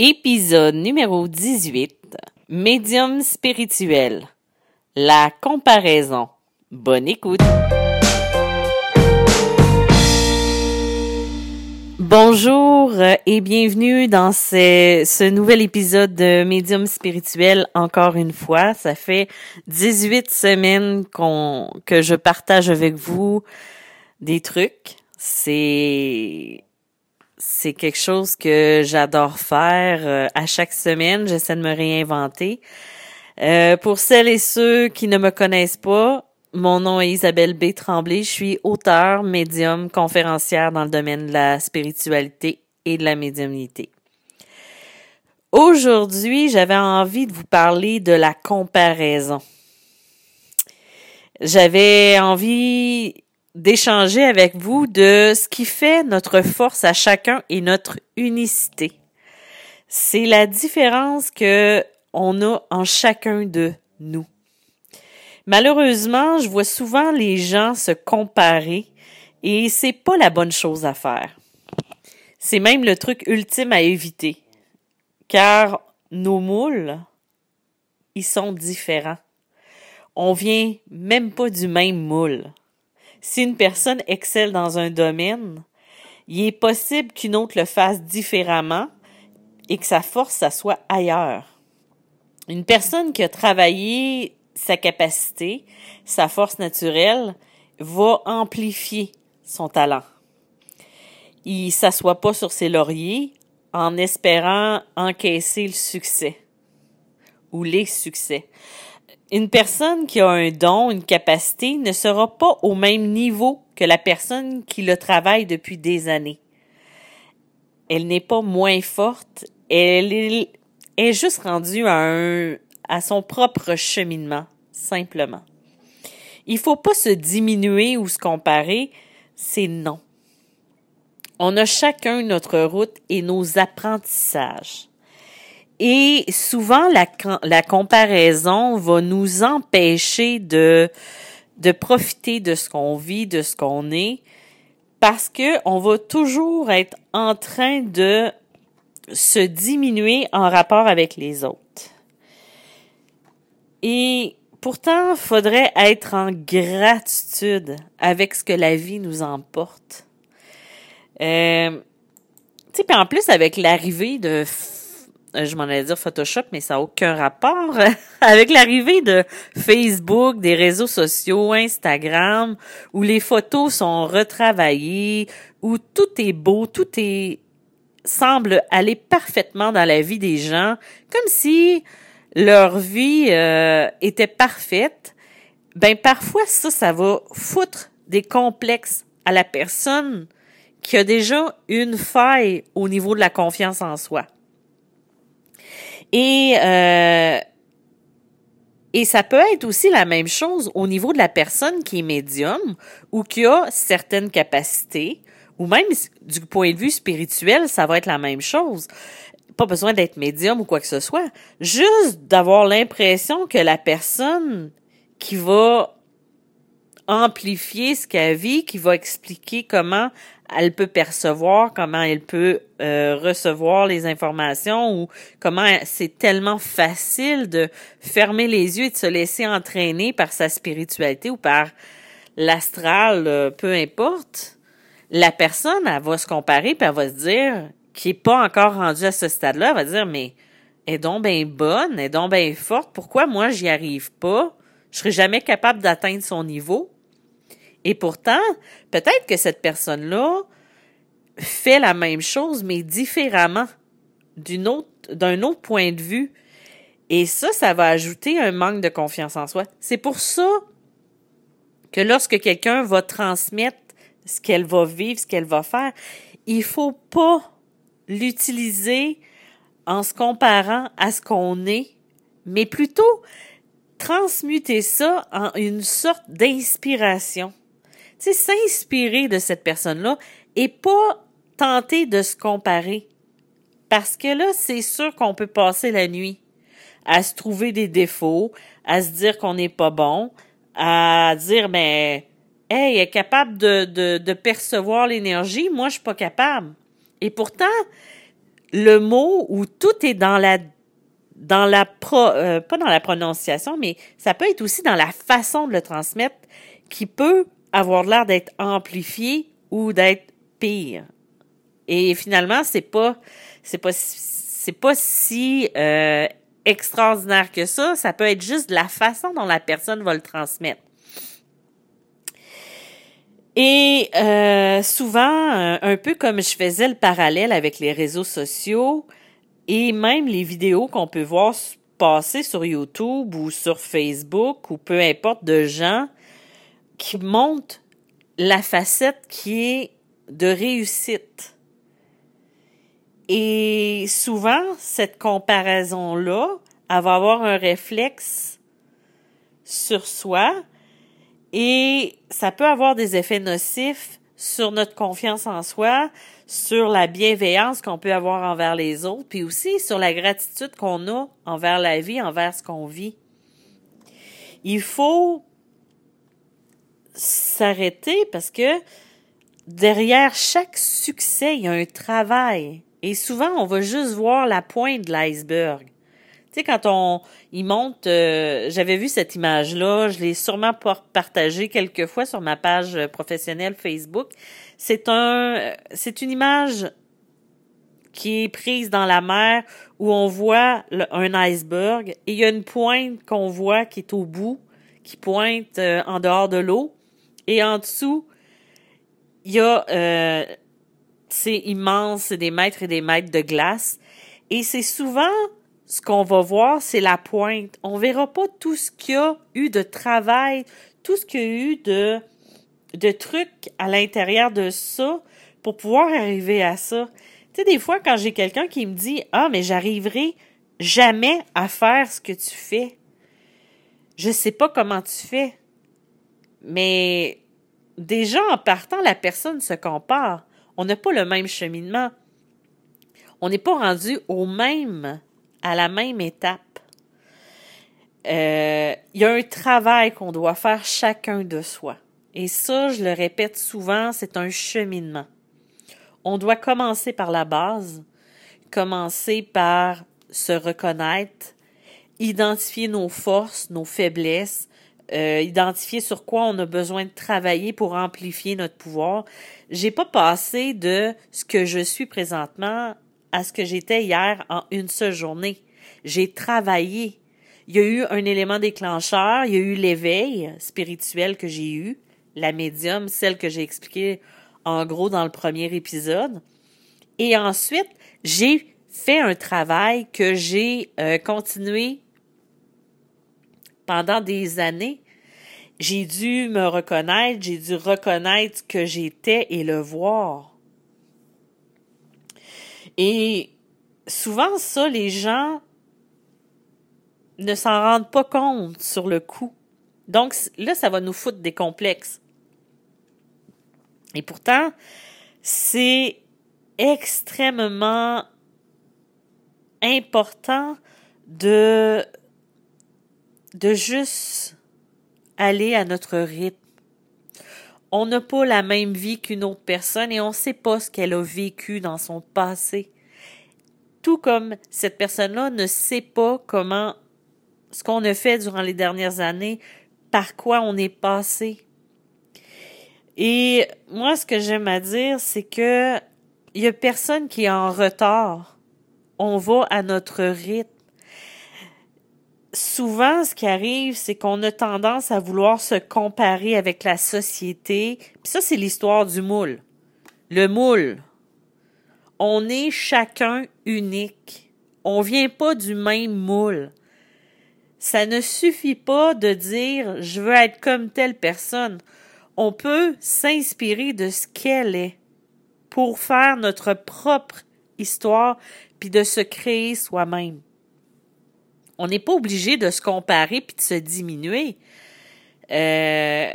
Épisode numéro 18. Médium spirituel. La comparaison. Bonne écoute. Bonjour et bienvenue dans ce, nouvel épisode de Médium spirituel encore une fois. Ça fait 18 semaines qu'on, que je partage avec vous des trucs. C'est c'est quelque chose que j'adore faire euh, à chaque semaine. J'essaie de me réinventer. Euh, pour celles et ceux qui ne me connaissent pas, mon nom est Isabelle B. Tremblay. Je suis auteur, médium, conférencière dans le domaine de la spiritualité et de la médiumnité. Aujourd'hui, j'avais envie de vous parler de la comparaison. J'avais envie d'échanger avec vous de ce qui fait notre force à chacun et notre unicité. C'est la différence que on a en chacun de nous. Malheureusement, je vois souvent les gens se comparer et c'est pas la bonne chose à faire. C'est même le truc ultime à éviter. Car nos moules, ils sont différents. On vient même pas du même moule. Si une personne excelle dans un domaine, il est possible qu'une autre le fasse différemment et que sa force, ça soit ailleurs. Une personne qui a travaillé sa capacité, sa force naturelle, va amplifier son talent. Il s'assoit pas sur ses lauriers en espérant encaisser le succès ou les succès une personne qui a un don, une capacité, ne sera pas au même niveau que la personne qui le travaille depuis des années. Elle n'est pas moins forte, elle est, juste rendue à, son propre cheminement, simplement. Il faut pas se diminuer ou se comparer, c'est non. On a chacun notre route et nos apprentissages. Et souvent, la, la comparaison va nous empêcher de, de profiter de ce qu'on vit, de ce qu'on est, parce que on va toujours être en train de se diminuer en rapport avec les autres. Et pourtant, faudrait être en gratitude avec ce que la vie nous emporte. Euh, tu sais, en plus, avec l'arrivée de je m'en allais dire Photoshop, mais ça n'a aucun rapport avec l'arrivée de Facebook, des réseaux sociaux, Instagram, où les photos sont retravaillées, où tout est beau, tout est semble aller parfaitement dans la vie des gens, comme si leur vie euh, était parfaite. Ben parfois ça, ça va foutre des complexes à la personne qui a déjà une faille au niveau de la confiance en soi. Et, euh, et ça peut être aussi la même chose au niveau de la personne qui est médium ou qui a certaines capacités, ou même du point de vue spirituel, ça va être la même chose. Pas besoin d'être médium ou quoi que ce soit. Juste d'avoir l'impression que la personne qui va amplifier ce qu'elle vit, qui va expliquer comment elle peut percevoir, comment elle peut euh, recevoir les informations ou comment c'est tellement facile de fermer les yeux et de se laisser entraîner par sa spiritualité ou par l'astral, euh, peu importe. La personne, elle va se comparer puis elle va se dire, qui est pas encore rendue à ce stade-là, elle va dire, mais est donc bien bonne, est donc bien forte, pourquoi moi j'y arrive pas? Je serai jamais capable d'atteindre son niveau. Et pourtant, peut-être que cette personne-là fait la même chose, mais différemment, d'un autre point de vue. Et ça, ça va ajouter un manque de confiance en soi. C'est pour ça que lorsque quelqu'un va transmettre ce qu'elle va vivre, ce qu'elle va faire, il faut pas l'utiliser en se comparant à ce qu'on est, mais plutôt transmuter ça en une sorte d'inspiration s'inspirer de cette personne-là et pas tenter de se comparer. Parce que là, c'est sûr qu'on peut passer la nuit à se trouver des défauts, à se dire qu'on n'est pas bon, à dire, ben, hey, elle est capable de, percevoir l'énergie, moi, je suis pas capable. Et pourtant, le mot où tout est dans la dans la euh, pas dans la prononciation, mais ça peut être aussi dans la façon de le transmettre qui peut avoir l'air d'être amplifié ou d'être pire. Et finalement, c'est pas c'est pas c'est pas si euh, extraordinaire que ça. Ça peut être juste la façon dont la personne va le transmettre. Et euh, souvent, un peu comme je faisais le parallèle avec les réseaux sociaux et même les vidéos qu'on peut voir passer sur YouTube ou sur Facebook ou peu importe de gens qui montrent la facette qui est de réussite. Et souvent, cette comparaison-là, elle va avoir un réflexe sur soi et ça peut avoir des effets nocifs sur notre confiance en soi, sur la bienveillance qu'on peut avoir envers les autres, puis aussi sur la gratitude qu'on a envers la vie, envers ce qu'on vit. Il faut s'arrêter parce que derrière chaque succès, il y a un travail. Et souvent, on va juste voir la pointe de l'iceberg. Tu sais, quand on il monte, euh, j'avais vu cette image-là, je l'ai sûrement partagée quelques fois sur ma page professionnelle Facebook. C'est un, c'est une image qui est prise dans la mer où on voit un iceberg et il y a une pointe qu'on voit qui est au bout, qui pointe euh, en dehors de l'eau et en dessous il y a euh, c'est immense, c'est des mètres et des mètres de glace et c'est souvent ce qu'on va voir, c'est la pointe. On verra pas tout ce qu'il y a eu de travail, tout ce qu'il y a eu de, de trucs à l'intérieur de ça pour pouvoir arriver à ça. Tu sais, des fois, quand j'ai quelqu'un qui me dit, ah, mais j'arriverai jamais à faire ce que tu fais. Je sais pas comment tu fais. Mais déjà, en partant, la personne se compare. On n'a pas le même cheminement. On n'est pas rendu au même à la même étape. Euh, il y a un travail qu'on doit faire chacun de soi. Et ça, je le répète souvent, c'est un cheminement. On doit commencer par la base, commencer par se reconnaître, identifier nos forces, nos faiblesses, euh, identifier sur quoi on a besoin de travailler pour amplifier notre pouvoir. J'ai pas passé de ce que je suis présentement à ce que j'étais hier en une seule journée. J'ai travaillé. Il y a eu un élément déclencheur, il y a eu l'éveil spirituel que j'ai eu, la médium, celle que j'ai expliquée en gros dans le premier épisode. Et ensuite, j'ai fait un travail que j'ai euh, continué pendant des années. J'ai dû me reconnaître, j'ai dû reconnaître que j'étais et le voir. Et souvent, ça, les gens ne s'en rendent pas compte sur le coup. Donc là, ça va nous foutre des complexes. Et pourtant, c'est extrêmement important de, de juste aller à notre rythme. On n'a pas la même vie qu'une autre personne et on ne sait pas ce qu'elle a vécu dans son passé. Tout comme cette personne-là ne sait pas comment ce qu'on a fait durant les dernières années, par quoi on est passé. Et moi, ce que j'aime à dire, c'est que il y a personne qui est en retard. On va à notre rythme souvent, ce qui arrive, c'est qu'on a tendance à vouloir se comparer avec la société. Puis ça, c'est l'histoire du moule. Le moule. On est chacun unique. On vient pas du même moule. Ça ne suffit pas de dire je veux être comme telle personne. On peut s'inspirer de ce qu'elle est pour faire notre propre histoire puis de se créer soi-même. On n'est pas obligé de se comparer puis de se diminuer. Euh,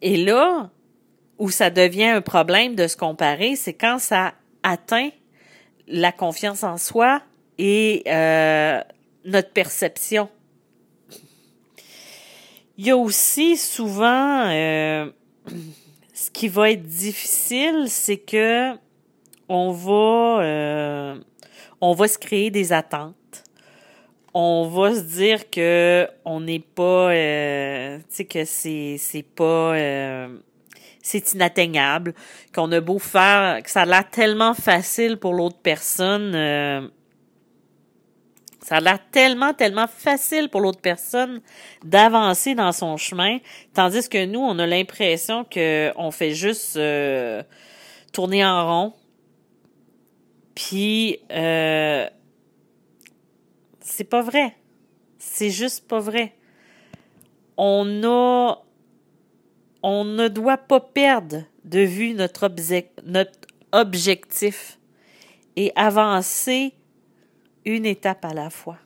et là, où ça devient un problème de se comparer, c'est quand ça atteint la confiance en soi et euh, notre perception. Il y a aussi souvent euh, ce qui va être difficile, c'est que on va on va se créer des attentes. On va se dire que on n'est pas, euh, tu sais que c'est pas, euh, c'est inatteignable, qu'on a beau faire, que ça a l'air tellement facile pour l'autre personne. Euh, ça a l'air tellement, tellement facile pour l'autre personne d'avancer dans son chemin, tandis que nous, on a l'impression que on fait juste tourner en rond. Puis, c'est pas vrai. C'est juste pas vrai. On a, on ne doit pas perdre de vue notre, objectif et avancer une étape à la fois.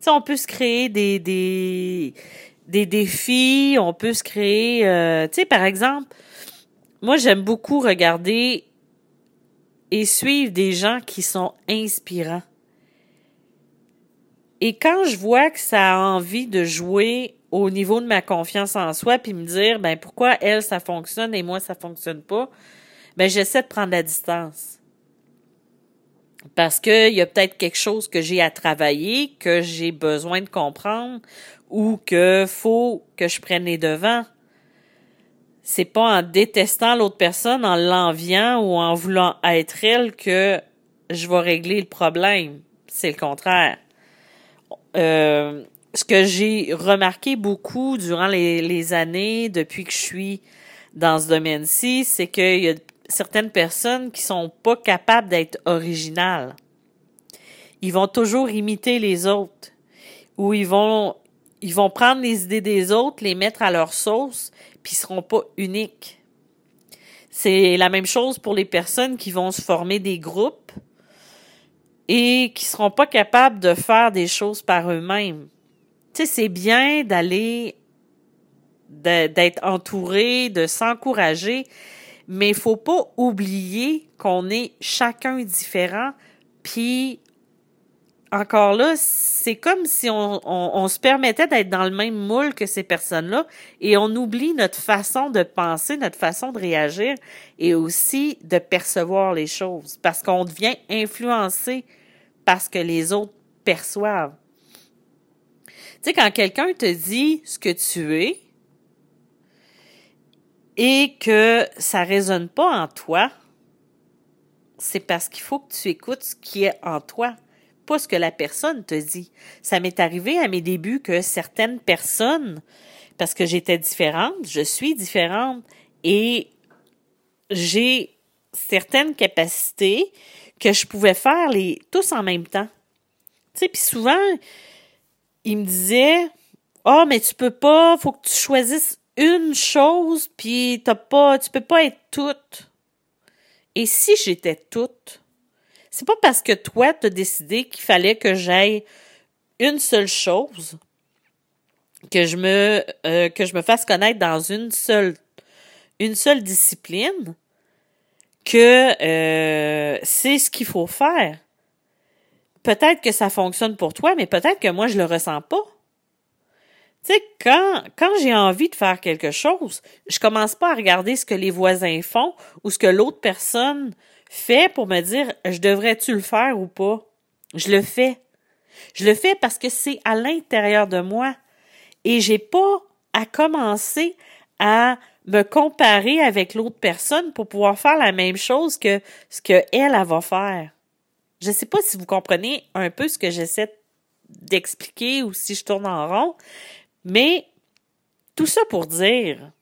Tu on peut se créer des défis, on peut se créer, euh, tu sais, par exemple, moi j'aime beaucoup regarder et suivre des gens qui sont inspirants. Et quand je vois que ça a envie de jouer au niveau de ma confiance en soi, puis me dire, ben pourquoi elle ça fonctionne et moi ça fonctionne pas, ben j'essaie de prendre la distance parce qu'il y a peut-être quelque chose que j'ai à travailler, que j'ai besoin de comprendre ou que faut que je prenne les devants. C'est pas en détestant l'autre personne, en l'enviant ou en voulant être elle que je vais régler le problème. C'est le contraire. Euh, ce que j'ai remarqué beaucoup durant les, années depuis que je suis dans ce domaine-ci, c'est qu'il y a certaines personnes qui sont pas capables d'être originales. Ils vont toujours imiter les autres ou ils vont ils vont prendre les idées des autres, les mettre à leur sauce, puis ils seront pas uniques. C'est la même chose pour les personnes qui vont se former des groupes et qui seront pas capables de faire des choses par eux-mêmes. Tu sais, c'est bien d'aller d'être entouré, de s'encourager, mais il faut pas oublier qu'on est chacun différent, puis encore là, c'est comme si on, se permettait d'être dans le même moule que ces personnes-là et on oublie notre façon de penser, notre façon de réagir et aussi de percevoir les choses parce qu'on devient influencé par ce que les autres perçoivent. Tu sais, quand quelqu'un te dit ce que tu es, et que ça résonne pas en toi, c'est parce qu'il faut que tu écoutes ce qui est en toi, pas ce que la personne te dit. Ça m'est arrivé à mes débuts que certaines personnes, parce que j'étais différente, je suis différente et j'ai certaines capacités que je pouvais faire les tous en même temps. Tu sais, puis souvent ils me disaient "Oh, mais tu peux pas, faut que tu choisisses une chose, puis t'as pas, tu peux pas être toute. Et si j'étais toute, c'est pas parce que toi t'as décidé qu'il fallait que j'aille une seule chose, que je me, euh, que je me fasse connaître dans une seule, une seule discipline, que euh, c'est ce qu'il faut faire. Peut-être que ça fonctionne pour toi, mais peut-être que moi je le ressens pas. Tu sais, quand, quand j'ai envie de faire quelque chose, je commence pas à regarder ce que les voisins font ou ce que l'autre personne fait pour me dire je devrais-tu le faire ou pas? Je le fais. Je le fais parce que c'est à l'intérieur de moi et j'ai pas à commencer à me comparer avec l'autre personne pour pouvoir faire la même chose que ce que elle, elle va faire. Je sais pas si vous comprenez un peu ce que j'essaie d'expliquer ou si je tourne en rond, mais tout ça pour dire,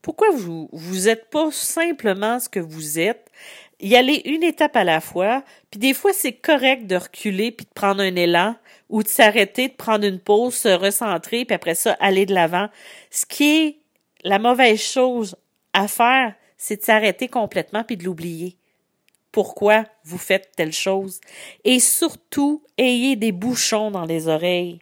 pourquoi vous vous êtes pas simplement ce que vous êtes, y aller une étape à la fois, puis des fois c'est correct de reculer puis de prendre un élan ou de s'arrêter, de prendre une pause, se recentrer puis après ça aller de l'avant. Ce qui est la mauvaise chose à faire, c'est de s'arrêter complètement puis de l'oublier. Pourquoi vous faites telle chose? Et surtout, ayez des bouchons dans les oreilles.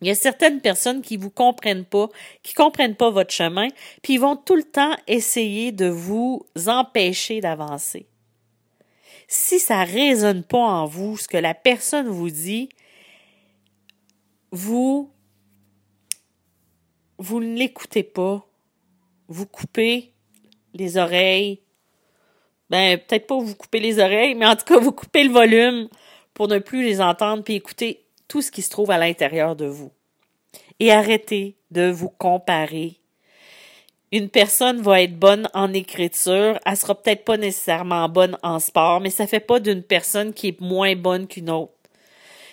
Il y a certaines personnes qui vous comprennent pas, qui comprennent pas votre chemin, puis ils vont tout le temps essayer de vous empêcher d'avancer. Si ça résonne pas en vous, ce que la personne vous dit, vous, vous ne l'écoutez pas. Vous coupez les oreilles, ben peut-être pas vous couper les oreilles, mais en tout cas vous couper le volume pour ne plus les entendre puis écouter tout ce qui se trouve à l'intérieur de vous. Et arrêtez de vous comparer. Une personne va être bonne en écriture, elle sera peut-être pas nécessairement bonne en sport, mais ça fait pas d'une personne qui est moins bonne qu'une autre.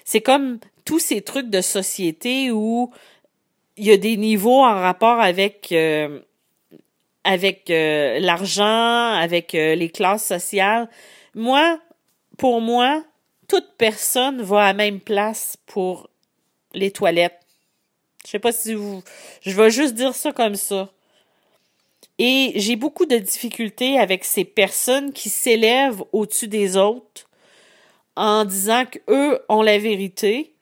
C'est comme tous ces trucs de société où il y a des niveaux en rapport avec euh, avec euh, l'argent, avec euh, les classes sociales. Moi, pour moi, toute personne va à la même place pour les toilettes. Je sais pas si vous je vais juste dire ça comme ça. Et j'ai beaucoup de difficultés avec ces personnes qui s'élèvent au-dessus des autres en disant qu'eux ont la vérité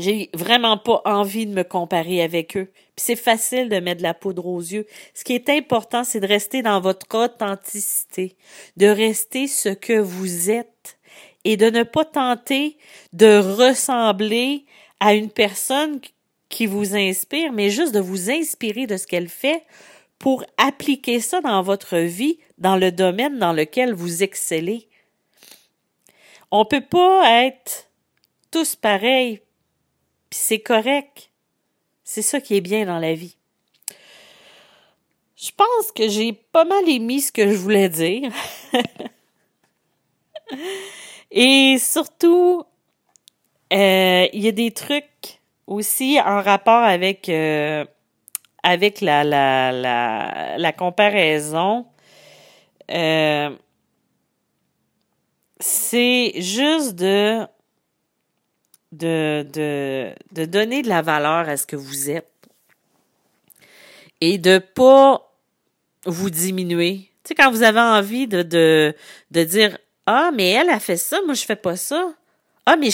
j'ai vraiment pas envie de me comparer avec eux. Puis c'est facile de mettre de la poudre aux yeux. Ce qui est important, c'est de rester dans votre authenticité, de rester ce que vous êtes et de ne pas tenter de ressembler à une personne qui vous inspire, mais juste de vous inspirer de ce qu'elle fait pour appliquer ça dans votre vie, dans le domaine dans lequel vous excellez. On peut pas être tous pareils puis c'est correct. C'est ça qui est bien dans la vie. Je pense que j'ai pas mal émis ce que je voulais dire. Et surtout, euh, il y a des trucs aussi en rapport avec euh, avec la la, la, la comparaison. Euh, c'est juste de de, de, de donner de la valeur à ce que vous êtes et de pas vous diminuer. Tu sais, quand vous avez envie de, de, de dire Ah, mais elle a fait ça, moi je fais pas ça. Ah, mais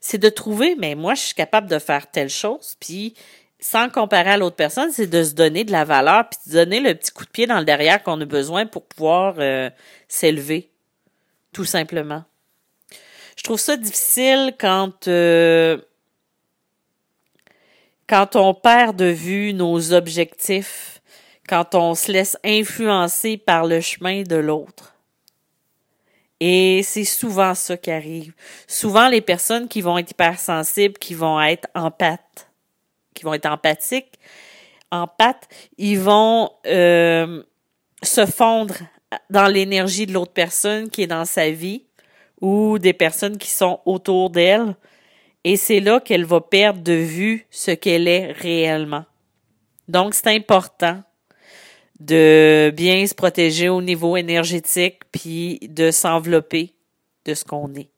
c'est de trouver, mais moi je suis capable de faire telle chose, puis sans comparer à l'autre personne, c'est de se donner de la valeur, puis de donner le petit coup de pied dans le derrière qu'on a besoin pour pouvoir euh, s'élever, tout simplement. Je trouve ça difficile euh, quand on perd de vue nos objectifs, quand on se laisse influencer par le chemin de l'autre. Et c'est souvent ça qui arrive. Souvent, les personnes qui vont être hypersensibles, qui vont être empathes, qui vont être empathiques, empathes, ils vont euh, se fondre dans l'énergie de l'autre personne qui est dans sa vie ou des personnes qui sont autour d'elle. Et c'est là qu'elle va perdre de vue ce qu'elle est réellement. Donc, c'est important de bien se protéger au niveau énergétique puis de s'envelopper de ce qu'on est.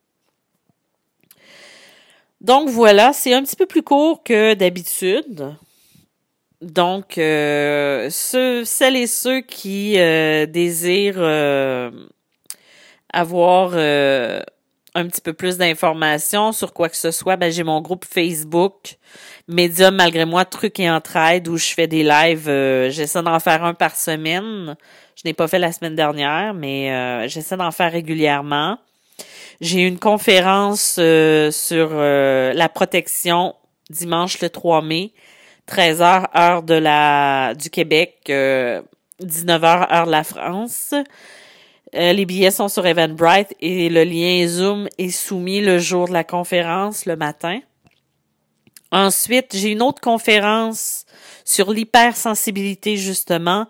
Donc voilà, c'est un petit peu plus court que d'habitude. Donc, euh, ceux, celles et ceux qui euh, désirent euh, avoir un petit peu plus d'informations sur quoi que ce soit, ben j'ai mon groupe Facebook Médium malgré moi trucs et entraide où je fais des lives. Euh, j'essaie d'en faire un par semaine. Je n'ai pas fait la semaine dernière, mais euh, j'essaie d'en faire régulièrement. J'ai une conférence sur la protection dimanche le 3 mai, 13h heure de la du Québec, 19h heure de la France. Euh, les billets sont sur Eventbrite et le lien Zoom est soumis le jour de la conférence, le matin. Ensuite, j'ai une autre conférence sur l'hypersensibilité, justement,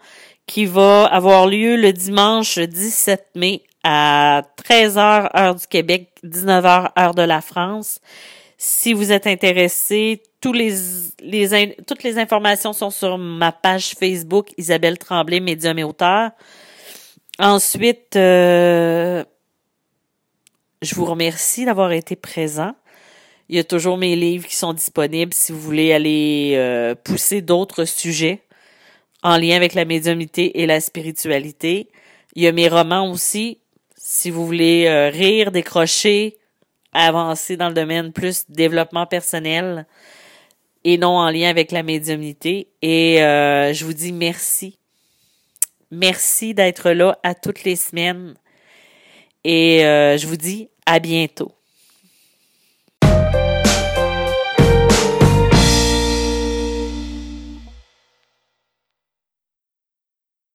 qui va avoir lieu le dimanche 17 mai à 13h heure du Québec, 19h heure de la France. Si vous êtes intéressé, toutes les informations sont sur ma page Facebook Isabelle Tremblay, médium et auteur. Ensuite, euh, je vous remercie d'avoir été présent. Il y a toujours mes livres qui sont disponibles si vous voulez aller euh, pousser d'autres sujets en lien avec la médiumnité et la spiritualité. Il y a mes romans aussi, si vous voulez euh, rire, décrocher, avancer dans le domaine plus développement personnel et non en lien avec la médiumnité. Et je vous dis merci Merci d'être là à toutes les semaines et euh, je vous dis à bientôt.